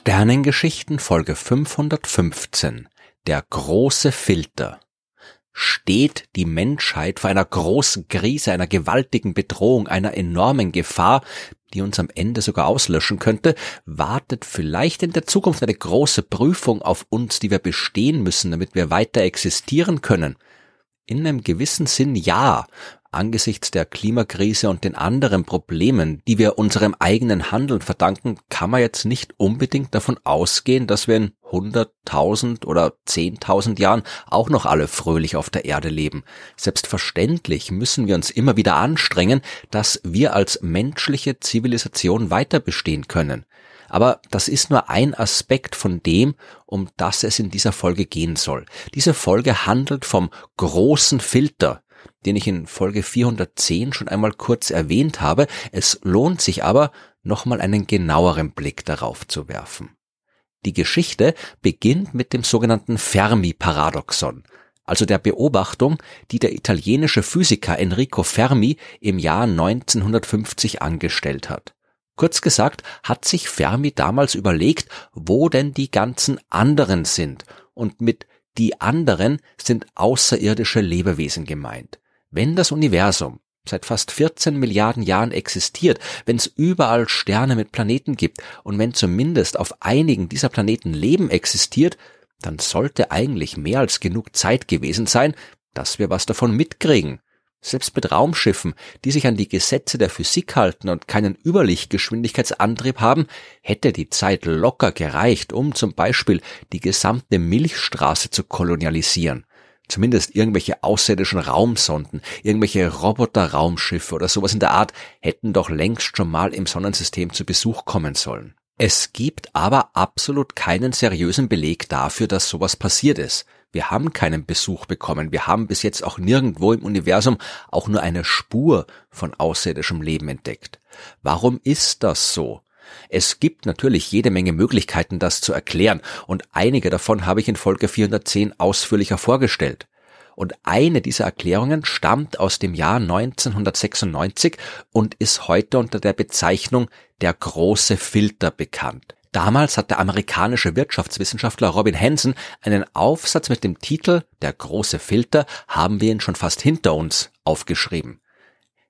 Sternengeschichten Folge 515 Der große Filter. Steht die Menschheit vor einer großen Krise, einer gewaltigen Bedrohung, einer enormen Gefahr, die uns am Ende sogar auslöschen könnte, wartet vielleicht in der Zukunft eine große Prüfung auf uns, die wir bestehen müssen, damit wir weiter existieren können? In einem gewissen Sinn ja, Angesichts der Klimakrise und den anderen Problemen, die wir unserem eigenen Handeln verdanken, kann man jetzt nicht unbedingt davon ausgehen, dass wir in 100.000 oder 10.000 Jahren auch noch alle fröhlich auf der Erde leben. Selbstverständlich müssen wir uns immer wieder anstrengen, dass wir als menschliche Zivilisation weiter bestehen können. Aber das ist nur ein Aspekt von dem, um das es in dieser Folge gehen soll. Diese Folge handelt vom großen Filter, den ich in Folge 410 schon einmal kurz erwähnt habe. Es lohnt sich aber, nochmal einen genaueren Blick darauf zu werfen. Die Geschichte beginnt mit dem sogenannten Fermi-Paradoxon, also der Beobachtung, die der italienische Physiker Enrico Fermi im Jahr 1950 angestellt hat. Kurz gesagt hat sich Fermi damals überlegt, wo denn die ganzen anderen sind und mit die anderen sind außerirdische Lebewesen gemeint. Wenn das Universum seit fast 14 Milliarden Jahren existiert, wenn es überall Sterne mit Planeten gibt und wenn zumindest auf einigen dieser Planeten Leben existiert, dann sollte eigentlich mehr als genug Zeit gewesen sein, dass wir was davon mitkriegen. Selbst mit Raumschiffen, die sich an die Gesetze der Physik halten und keinen Überlichtgeschwindigkeitsantrieb haben, hätte die Zeit locker gereicht, um zum Beispiel die gesamte Milchstraße zu kolonialisieren zumindest irgendwelche außerirdischen Raumsonden, irgendwelche Roboter-Raumschiffe oder sowas in der Art hätten doch längst schon mal im Sonnensystem zu Besuch kommen sollen. Es gibt aber absolut keinen seriösen Beleg dafür, dass sowas passiert ist. Wir haben keinen Besuch bekommen. Wir haben bis jetzt auch nirgendwo im Universum auch nur eine Spur von außerirdischem Leben entdeckt. Warum ist das so? Es gibt natürlich jede Menge Möglichkeiten, das zu erklären, und einige davon habe ich in Folge 410 ausführlicher vorgestellt. Und eine dieser Erklärungen stammt aus dem Jahr 1996 und ist heute unter der Bezeichnung der große Filter bekannt. Damals hat der amerikanische Wirtschaftswissenschaftler Robin Hansen einen Aufsatz mit dem Titel Der große Filter haben wir ihn schon fast hinter uns aufgeschrieben.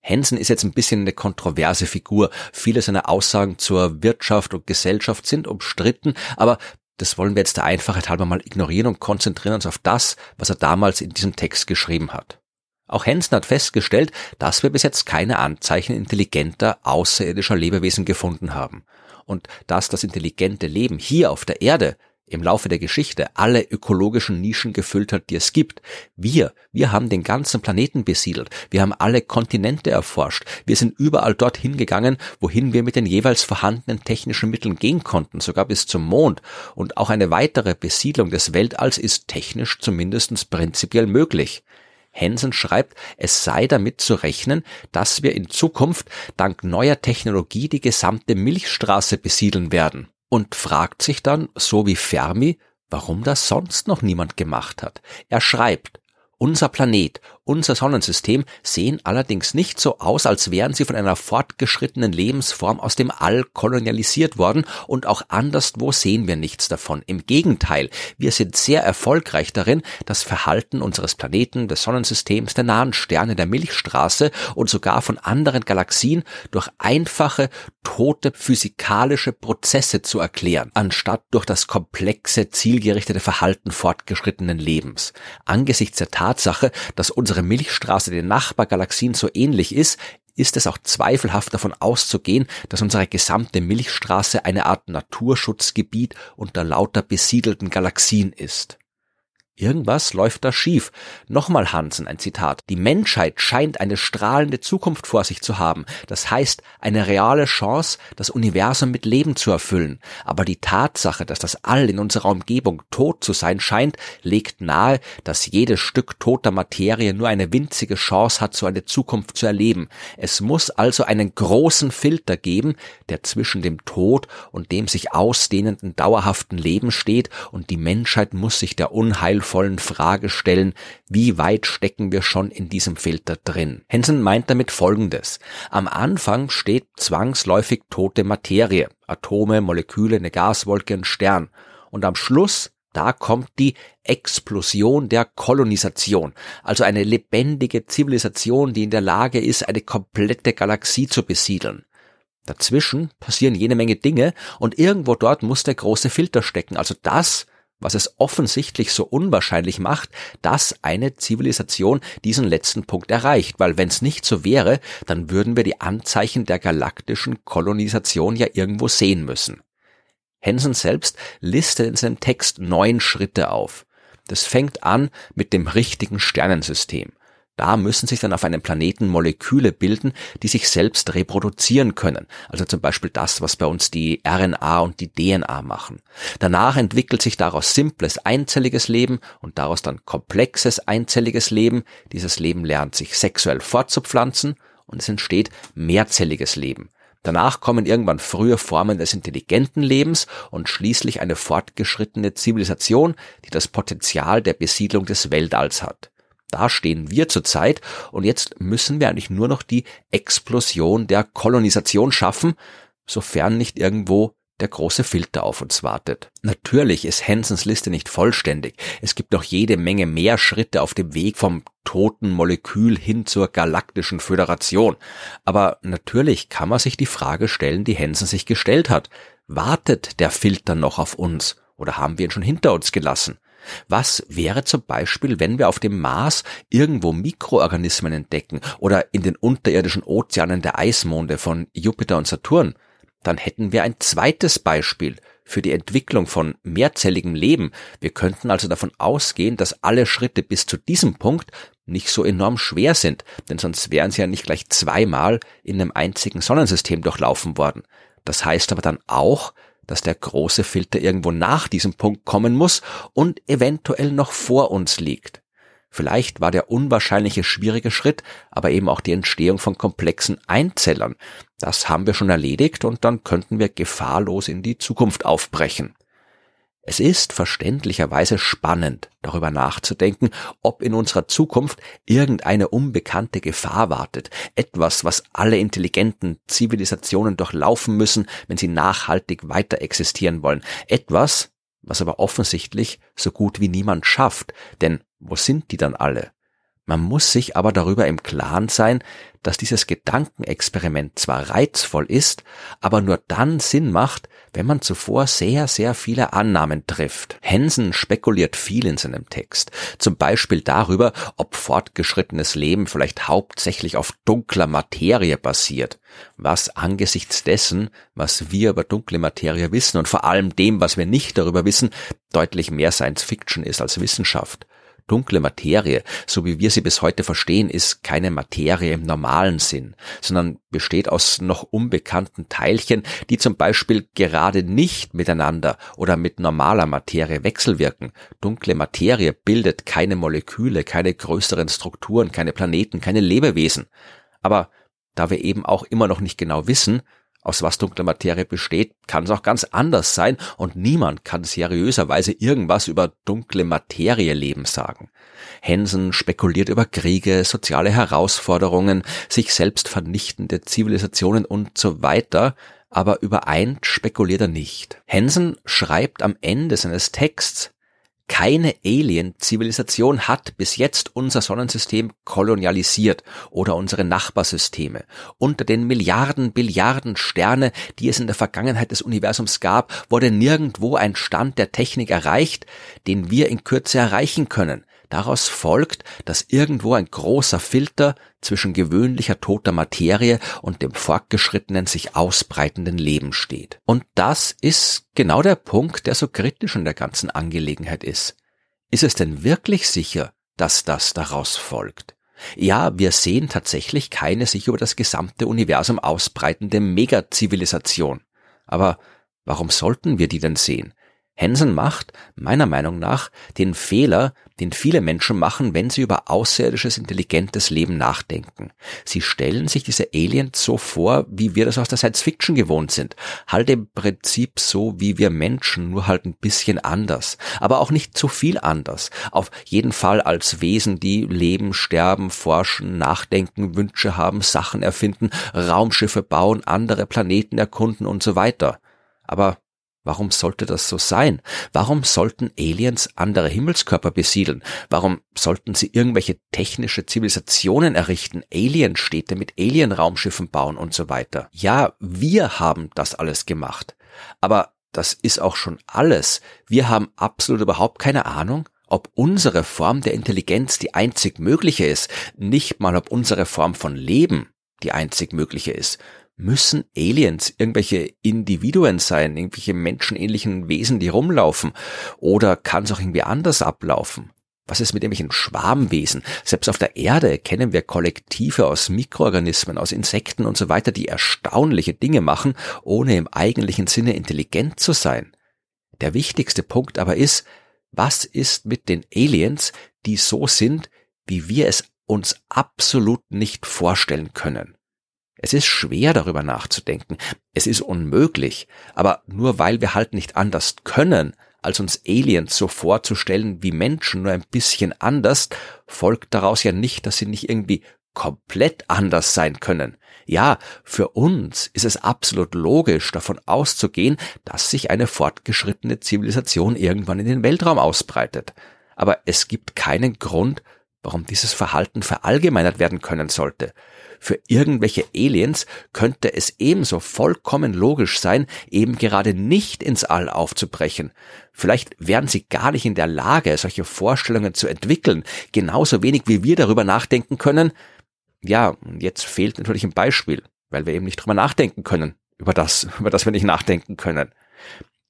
Hansen ist jetzt ein bisschen eine kontroverse Figur. Viele seiner Aussagen zur Wirtschaft und Gesellschaft sind umstritten, aber das wollen wir jetzt der Einfachheit halber mal ignorieren und konzentrieren uns auf das, was er damals in diesem Text geschrieben hat. Auch Hansen hat festgestellt, dass wir bis jetzt keine Anzeichen intelligenter außerirdischer Lebewesen gefunden haben. Und dass das intelligente Leben hier auf der Erde im Laufe der Geschichte alle ökologischen Nischen gefüllt hat, die es gibt. Wir, wir haben den ganzen Planeten besiedelt. Wir haben alle Kontinente erforscht. Wir sind überall dorthin gegangen, wohin wir mit den jeweils vorhandenen technischen Mitteln gehen konnten, sogar bis zum Mond. Und auch eine weitere Besiedlung des Weltalls ist technisch zumindest prinzipiell möglich. Hansen schreibt, es sei damit zu rechnen, dass wir in Zukunft dank neuer Technologie die gesamte Milchstraße besiedeln werden und fragt sich dann, so wie Fermi, warum das sonst noch niemand gemacht hat. Er schreibt, unser Planet, unser Sonnensystem sehen allerdings nicht so aus, als wären sie von einer fortgeschrittenen Lebensform aus dem All kolonialisiert worden und auch anderswo sehen wir nichts davon. Im Gegenteil, wir sind sehr erfolgreich darin, das Verhalten unseres Planeten, des Sonnensystems, der nahen Sterne, der Milchstraße und sogar von anderen Galaxien durch einfache, tote physikalische Prozesse zu erklären, anstatt durch das komplexe, zielgerichtete Verhalten fortgeschrittenen Lebens. Angesichts der Tatsache, dass unsere Milchstraße den Nachbargalaxien so ähnlich ist, ist es auch zweifelhaft davon auszugehen, dass unsere gesamte Milchstraße eine Art Naturschutzgebiet unter lauter besiedelten Galaxien ist. Irgendwas läuft da schief. Nochmal Hansen, ein Zitat. Die Menschheit scheint eine strahlende Zukunft vor sich zu haben. Das heißt, eine reale Chance, das Universum mit Leben zu erfüllen. Aber die Tatsache, dass das All in unserer Umgebung tot zu sein scheint, legt nahe, dass jedes Stück toter Materie nur eine winzige Chance hat, so eine Zukunft zu erleben. Es muss also einen großen Filter geben, der zwischen dem Tod und dem sich ausdehnenden dauerhaften Leben steht, und die Menschheit muss sich der Unheil qualvollen Frage stellen, wie weit stecken wir schon in diesem Filter drin? Henson meint damit Folgendes. Am Anfang steht zwangsläufig tote Materie, Atome, Moleküle, eine Gaswolke, ein Stern. Und am Schluss da kommt die Explosion der Kolonisation, also eine lebendige Zivilisation, die in der Lage ist, eine komplette Galaxie zu besiedeln. Dazwischen passieren jene Menge Dinge und irgendwo dort muss der große Filter stecken, also das, was es offensichtlich so unwahrscheinlich macht, dass eine Zivilisation diesen letzten Punkt erreicht, weil wenn es nicht so wäre, dann würden wir die Anzeichen der galaktischen Kolonisation ja irgendwo sehen müssen. Henson selbst listet in seinem Text neun Schritte auf. Das fängt an mit dem richtigen Sternensystem. Da müssen sich dann auf einem Planeten Moleküle bilden, die sich selbst reproduzieren können. Also zum Beispiel das, was bei uns die RNA und die DNA machen. Danach entwickelt sich daraus simples einzelliges Leben und daraus dann komplexes einzelliges Leben. Dieses Leben lernt sich sexuell fortzupflanzen und es entsteht mehrzelliges Leben. Danach kommen irgendwann frühe Formen des intelligenten Lebens und schließlich eine fortgeschrittene Zivilisation, die das Potenzial der Besiedlung des Weltalls hat. Da stehen wir zurzeit und jetzt müssen wir eigentlich nur noch die Explosion der Kolonisation schaffen, sofern nicht irgendwo der große Filter auf uns wartet. Natürlich ist Hansons Liste nicht vollständig. Es gibt noch jede Menge mehr Schritte auf dem Weg vom toten Molekül hin zur galaktischen Föderation. Aber natürlich kann man sich die Frage stellen, die Hansen sich gestellt hat. Wartet der Filter noch auf uns oder haben wir ihn schon hinter uns gelassen? Was wäre zum Beispiel, wenn wir auf dem Mars irgendwo Mikroorganismen entdecken oder in den unterirdischen Ozeanen der Eismonde von Jupiter und Saturn? dann hätten wir ein zweites Beispiel für die Entwicklung von mehrzelligem Leben. Wir könnten also davon ausgehen, dass alle Schritte bis zu diesem Punkt nicht so enorm schwer sind, denn sonst wären sie ja nicht gleich zweimal in einem einzigen Sonnensystem durchlaufen worden. Das heißt aber dann auch, dass der große Filter irgendwo nach diesem Punkt kommen muss und eventuell noch vor uns liegt. Vielleicht war der unwahrscheinliche schwierige Schritt aber eben auch die Entstehung von komplexen Einzellern. Das haben wir schon erledigt und dann könnten wir gefahrlos in die Zukunft aufbrechen. Es ist verständlicherweise spannend, darüber nachzudenken, ob in unserer Zukunft irgendeine unbekannte Gefahr wartet, etwas, was alle intelligenten Zivilisationen durchlaufen müssen, wenn sie nachhaltig weiter existieren wollen, etwas, was aber offensichtlich so gut wie niemand schafft, denn wo sind die dann alle? Man muss sich aber darüber im Klaren sein, dass dieses Gedankenexperiment zwar reizvoll ist, aber nur dann Sinn macht, wenn man zuvor sehr, sehr viele Annahmen trifft. Hensen spekuliert viel in seinem Text, zum Beispiel darüber, ob fortgeschrittenes Leben vielleicht hauptsächlich auf dunkler Materie basiert, was angesichts dessen, was wir über dunkle Materie wissen und vor allem dem, was wir nicht darüber wissen, deutlich mehr Science Fiction ist als Wissenschaft. Dunkle Materie, so wie wir sie bis heute verstehen, ist keine Materie im normalen Sinn, sondern besteht aus noch unbekannten Teilchen, die zum Beispiel gerade nicht miteinander oder mit normaler Materie wechselwirken. Dunkle Materie bildet keine Moleküle, keine größeren Strukturen, keine Planeten, keine Lebewesen. Aber da wir eben auch immer noch nicht genau wissen, aus was dunkle Materie besteht, kann es auch ganz anders sein und niemand kann seriöserweise irgendwas über dunkle Materie Leben sagen. Hensen spekuliert über Kriege, soziale Herausforderungen, sich selbst vernichtende Zivilisationen und so weiter, aber über ein spekuliert er nicht. Hensen schreibt am Ende seines Texts, keine Alien-Zivilisation hat bis jetzt unser Sonnensystem kolonialisiert oder unsere Nachbarsysteme. Unter den Milliarden, Billiarden Sterne, die es in der Vergangenheit des Universums gab, wurde nirgendwo ein Stand der Technik erreicht, den wir in Kürze erreichen können. Daraus folgt, dass irgendwo ein großer Filter zwischen gewöhnlicher toter Materie und dem fortgeschrittenen, sich ausbreitenden Leben steht. Und das ist genau der Punkt, der so kritisch in der ganzen Angelegenheit ist. Ist es denn wirklich sicher, dass das daraus folgt? Ja, wir sehen tatsächlich keine sich über das gesamte Universum ausbreitende Megazivilisation. Aber warum sollten wir die denn sehen? Henson macht, meiner Meinung nach, den Fehler, den viele Menschen machen, wenn sie über außerirdisches intelligentes Leben nachdenken. Sie stellen sich diese Aliens so vor, wie wir das aus der Science Fiction gewohnt sind. Halt im Prinzip so wie wir Menschen, nur halt ein bisschen anders. Aber auch nicht zu viel anders. Auf jeden Fall als Wesen, die leben, sterben, forschen, nachdenken, Wünsche haben, Sachen erfinden, Raumschiffe bauen, andere Planeten erkunden und so weiter. Aber Warum sollte das so sein? Warum sollten Aliens andere Himmelskörper besiedeln? Warum sollten sie irgendwelche technische Zivilisationen errichten, Alienstädte mit Alienraumschiffen bauen und so weiter? Ja, wir haben das alles gemacht. Aber das ist auch schon alles. Wir haben absolut überhaupt keine Ahnung, ob unsere Form der Intelligenz die einzig mögliche ist, nicht mal ob unsere Form von Leben die einzig mögliche ist müssen Aliens irgendwelche Individuen sein, irgendwelche menschenähnlichen Wesen, die rumlaufen? Oder kann es auch irgendwie anders ablaufen? Was ist mit irgendwelchen Schwarmwesen? Selbst auf der Erde kennen wir Kollektive aus Mikroorganismen, aus Insekten und so weiter, die erstaunliche Dinge machen, ohne im eigentlichen Sinne intelligent zu sein. Der wichtigste Punkt aber ist, was ist mit den Aliens, die so sind, wie wir es uns absolut nicht vorstellen können? Es ist schwer darüber nachzudenken. Es ist unmöglich. Aber nur weil wir halt nicht anders können, als uns Aliens so vorzustellen wie Menschen, nur ein bisschen anders, folgt daraus ja nicht, dass sie nicht irgendwie komplett anders sein können. Ja, für uns ist es absolut logisch davon auszugehen, dass sich eine fortgeschrittene Zivilisation irgendwann in den Weltraum ausbreitet. Aber es gibt keinen Grund, warum dieses Verhalten verallgemeinert werden können sollte. Für irgendwelche Aliens könnte es ebenso vollkommen logisch sein, eben gerade nicht ins All aufzubrechen. Vielleicht wären sie gar nicht in der Lage, solche Vorstellungen zu entwickeln, genauso wenig wie wir darüber nachdenken können. Ja, jetzt fehlt natürlich ein Beispiel, weil wir eben nicht drüber nachdenken können, über das, über das wir nicht nachdenken können.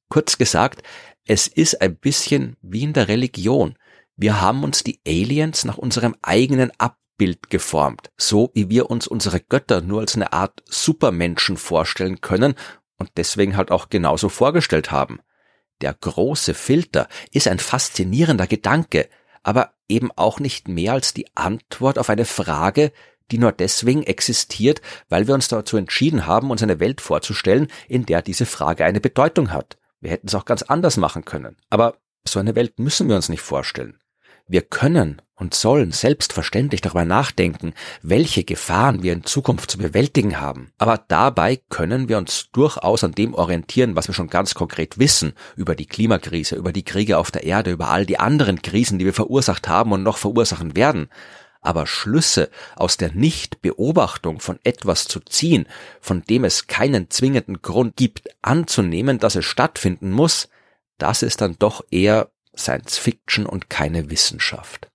Kurz gesagt, es ist ein bisschen wie in der Religion. Wir haben uns die Aliens nach unserem eigenen Abbild geformt, so wie wir uns unsere Götter nur als eine Art Supermenschen vorstellen können und deswegen halt auch genauso vorgestellt haben. Der große Filter ist ein faszinierender Gedanke, aber eben auch nicht mehr als die Antwort auf eine Frage, die nur deswegen existiert, weil wir uns dazu entschieden haben, uns eine Welt vorzustellen, in der diese Frage eine Bedeutung hat. Wir hätten es auch ganz anders machen können. Aber so eine Welt müssen wir uns nicht vorstellen. Wir können und sollen selbstverständlich darüber nachdenken, welche Gefahren wir in Zukunft zu bewältigen haben. Aber dabei können wir uns durchaus an dem orientieren, was wir schon ganz konkret wissen über die Klimakrise, über die Kriege auf der Erde, über all die anderen Krisen, die wir verursacht haben und noch verursachen werden. Aber Schlüsse aus der Nichtbeobachtung von etwas zu ziehen, von dem es keinen zwingenden Grund gibt anzunehmen, dass es stattfinden muss, das ist dann doch eher Science Fiction und keine Wissenschaft.